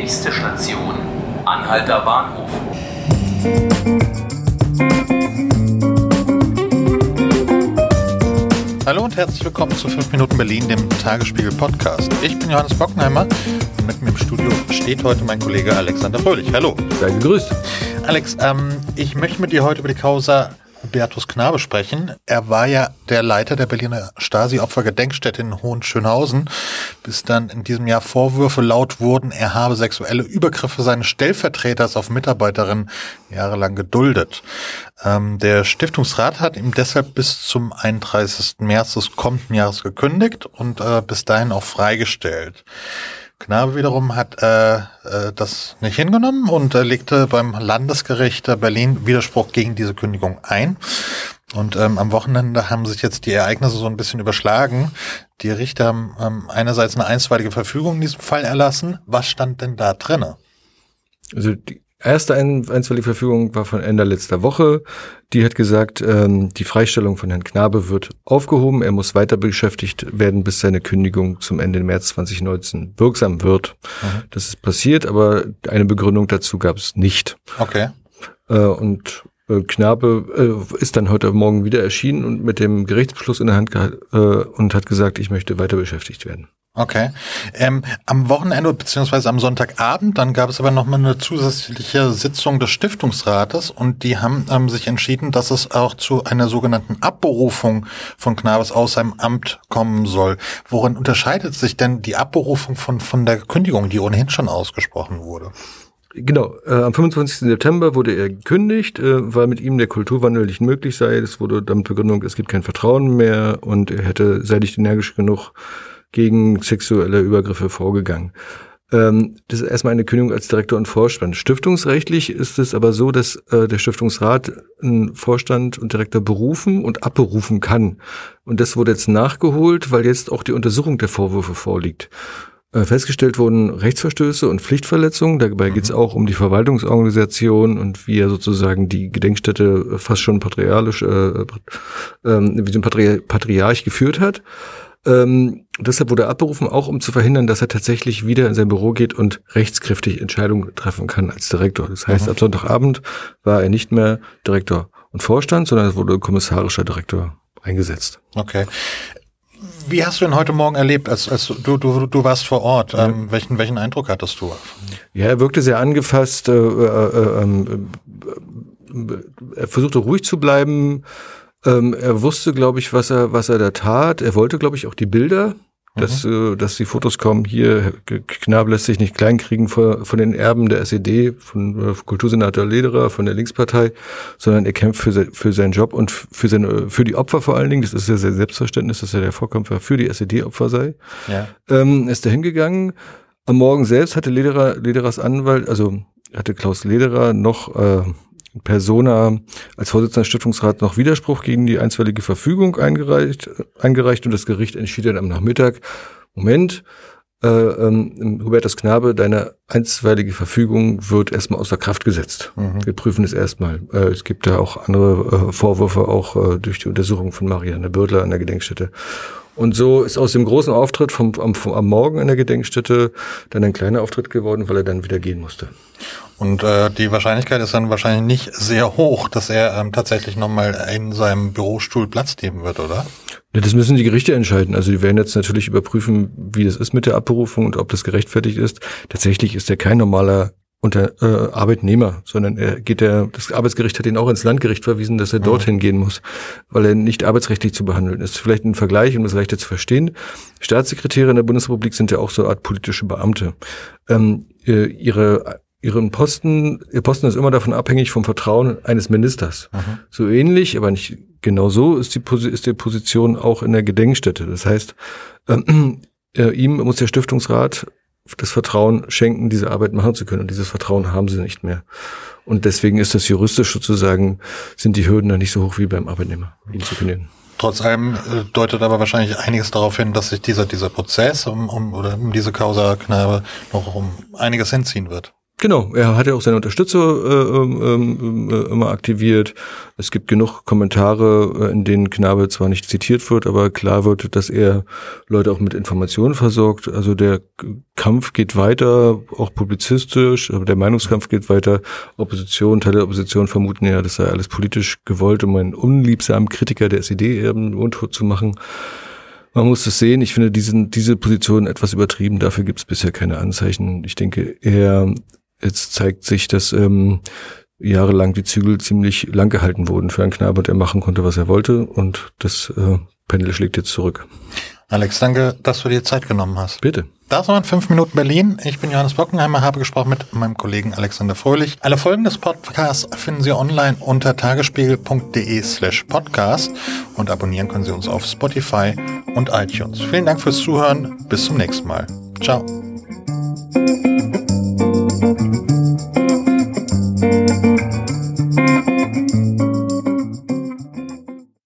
Nächste Station, Anhalter Bahnhof. Hallo und herzlich willkommen zu 5 Minuten Berlin, dem Tagesspiegel Podcast. Ich bin Johannes Bockenheimer und mit mir im Studio steht heute mein Kollege Alexander Fröhlich. Hallo. Sei gegrüßt. Alex, ähm, ich möchte mit dir heute über die Causa Hubertus Knabe sprechen. Er war ja der Leiter der Berliner Stasi-Opfer-Gedenkstätte in Hohenschönhausen, bis dann in diesem Jahr Vorwürfe laut wurden, er habe sexuelle Übergriffe seines Stellvertreters auf Mitarbeiterinnen jahrelang geduldet. Ähm, der Stiftungsrat hat ihm deshalb bis zum 31. März des kommenden Jahres gekündigt und äh, bis dahin auch freigestellt. Knabe wiederum hat äh, äh, das nicht hingenommen und äh, legte beim Landesgericht Berlin Widerspruch gegen diese Kündigung ein. Und ähm, am Wochenende haben sich jetzt die Ereignisse so ein bisschen überschlagen. Die Richter haben ähm, einerseits eine einstweilige Verfügung in diesem Fall erlassen. Was stand denn da drinne? Also die erste einstweilige Verfügung war von Ende letzter Woche. Die hat gesagt, ähm, die Freistellung von Herrn Knabe wird aufgehoben. Er muss weiter beschäftigt werden, bis seine Kündigung zum Ende März 2019 wirksam wird. Mhm. Das ist passiert, aber eine Begründung dazu gab es nicht. Okay. Äh, und äh, Knabe äh, ist dann heute Morgen wieder erschienen und mit dem Gerichtsbeschluss in der Hand äh, und hat gesagt, ich möchte weiter beschäftigt werden. Okay. Ähm, am Wochenende beziehungsweise am Sonntagabend, dann gab es aber nochmal eine zusätzliche Sitzung des Stiftungsrates und die haben ähm, sich entschieden, dass es auch zu einer sogenannten Abberufung von Knabes aus seinem Amt kommen soll. Worin unterscheidet sich denn die Abberufung von, von der Kündigung, die ohnehin schon ausgesprochen wurde? Genau, äh, am 25. September wurde er gekündigt, äh, weil mit ihm der Kulturwandel nicht möglich sei. Es wurde damit Begründung, es gibt kein Vertrauen mehr und er hätte, sei nicht energisch genug gegen sexuelle Übergriffe vorgegangen. Ähm, das ist erstmal eine Kündigung als Direktor und Vorstand. Stiftungsrechtlich ist es aber so, dass äh, der Stiftungsrat einen Vorstand und Direktor berufen und abberufen kann. Und das wurde jetzt nachgeholt, weil jetzt auch die Untersuchung der Vorwürfe vorliegt. Äh, festgestellt wurden Rechtsverstöße und Pflichtverletzungen. Dabei mhm. geht es auch um die Verwaltungsorganisation und wie er sozusagen die Gedenkstätte fast schon patriarchisch, äh, äh, wie so ein Patri Patriarch geführt hat. Ähm, deshalb wurde er abberufen, auch um zu verhindern, dass er tatsächlich wieder in sein Büro geht und rechtskräftig Entscheidungen treffen kann als Direktor. Das heißt, mhm. ab Sonntagabend war er nicht mehr Direktor und Vorstand, sondern es wurde kommissarischer Direktor eingesetzt. Okay. Wie hast du ihn heute Morgen erlebt, als, als du, du, du warst vor Ort? Ja. Ähm, welchen, welchen Eindruck hattest du? Ja, er wirkte sehr angefasst. Äh, äh, äh, er versuchte ruhig zu bleiben. Ähm, er wusste, glaube ich, was er, was er da tat. Er wollte, glaube ich, auch die Bilder dass, mhm. äh, dass die Fotos kommen, hier, Knabe lässt sich nicht kleinkriegen von, von den Erben der SED, von äh, Kultursenator Lederer, von der Linkspartei, sondern er kämpft für, für seinen Job und für, seine, für die Opfer vor allen Dingen. Das ist ja sehr Selbstverständnis, dass er der Vorkämpfer für die SED-Opfer sei. Ja. Ähm, ist da hingegangen. Am Morgen selbst hatte Lederer, Lederers Anwalt, also hatte Klaus Lederer noch äh, Persona als Vorsitzender des Stiftungsrats noch Widerspruch gegen die einstweilige Verfügung eingereicht, eingereicht und das Gericht entschied dann am Nachmittag, Moment, äh, ähm, Hubertus Knabe, deine einstweilige Verfügung wird erstmal außer Kraft gesetzt. Mhm. Wir prüfen es erstmal. Äh, es gibt da auch andere äh, Vorwürfe, auch äh, durch die Untersuchung von Marianne Bördler an der Gedenkstätte. Und so ist aus dem großen Auftritt vom, am, vom, am Morgen in der Gedenkstätte dann ein kleiner Auftritt geworden, weil er dann wieder gehen musste. Und äh, die Wahrscheinlichkeit ist dann wahrscheinlich nicht sehr hoch, dass er ähm, tatsächlich nochmal in seinem Bürostuhl Platz nehmen wird, oder? Ja, das müssen die Gerichte entscheiden. Also die werden jetzt natürlich überprüfen, wie das ist mit der Abberufung und ob das gerechtfertigt ist. Tatsächlich ist er kein normaler unter äh, Arbeitnehmer, sondern er geht der, das Arbeitsgericht hat ihn auch ins Landgericht verwiesen, dass er mhm. dorthin gehen muss, weil er nicht arbeitsrechtlich zu behandeln ist. Vielleicht ein Vergleich, um das leichter zu verstehen. Staatssekretäre in der Bundesrepublik sind ja auch so eine Art politische Beamte. Ähm, äh, ihre ihren Posten, ihr Posten ist immer davon abhängig vom Vertrauen eines Ministers. Mhm. So ähnlich, aber nicht genau so ist die, ist die Position auch in der Gedenkstätte. Das heißt, ähm, äh, ihm muss der Stiftungsrat das Vertrauen schenken, diese Arbeit machen zu können. Und dieses Vertrauen haben sie nicht mehr. Und deswegen ist das juristisch sozusagen, sind die Hürden da nicht so hoch wie beim Arbeitnehmer, ihn zu kündigen. Trotz allem äh, deutet aber wahrscheinlich einiges darauf hin, dass sich dieser, dieser Prozess um, um, oder um diese Causa Knabe noch um einiges hinziehen wird. Genau, er hat ja auch seine Unterstützer äh, ähm, äh, immer aktiviert. Es gibt genug Kommentare, äh, in denen Knabe zwar nicht zitiert wird, aber klar wird, dass er Leute auch mit Informationen versorgt. Also der Kampf geht weiter, auch publizistisch, aber der Meinungskampf geht weiter. Opposition, Teile der Opposition vermuten ja, das sei alles politisch gewollt, um einen unliebsamen Kritiker der SED eben untot zu machen. Man muss es sehen. Ich finde diesen, diese Position etwas übertrieben. Dafür gibt es bisher keine Anzeichen. Ich denke, er Jetzt zeigt sich, dass ähm, jahrelang die Zügel ziemlich lang gehalten wurden für einen Knabe und er machen konnte, was er wollte. Und das äh, Pendel schlägt jetzt zurück. Alex, danke, dass du dir Zeit genommen hast. Bitte. Das waren fünf Minuten Berlin. Ich bin Johannes Bockenheimer, habe gesprochen mit meinem Kollegen Alexander Fröhlich. Alle Folgen des Podcasts finden Sie online unter tagesspiegel.de slash podcast und abonnieren können Sie uns auf Spotify und iTunes. Vielen Dank fürs Zuhören. Bis zum nächsten Mal. Ciao.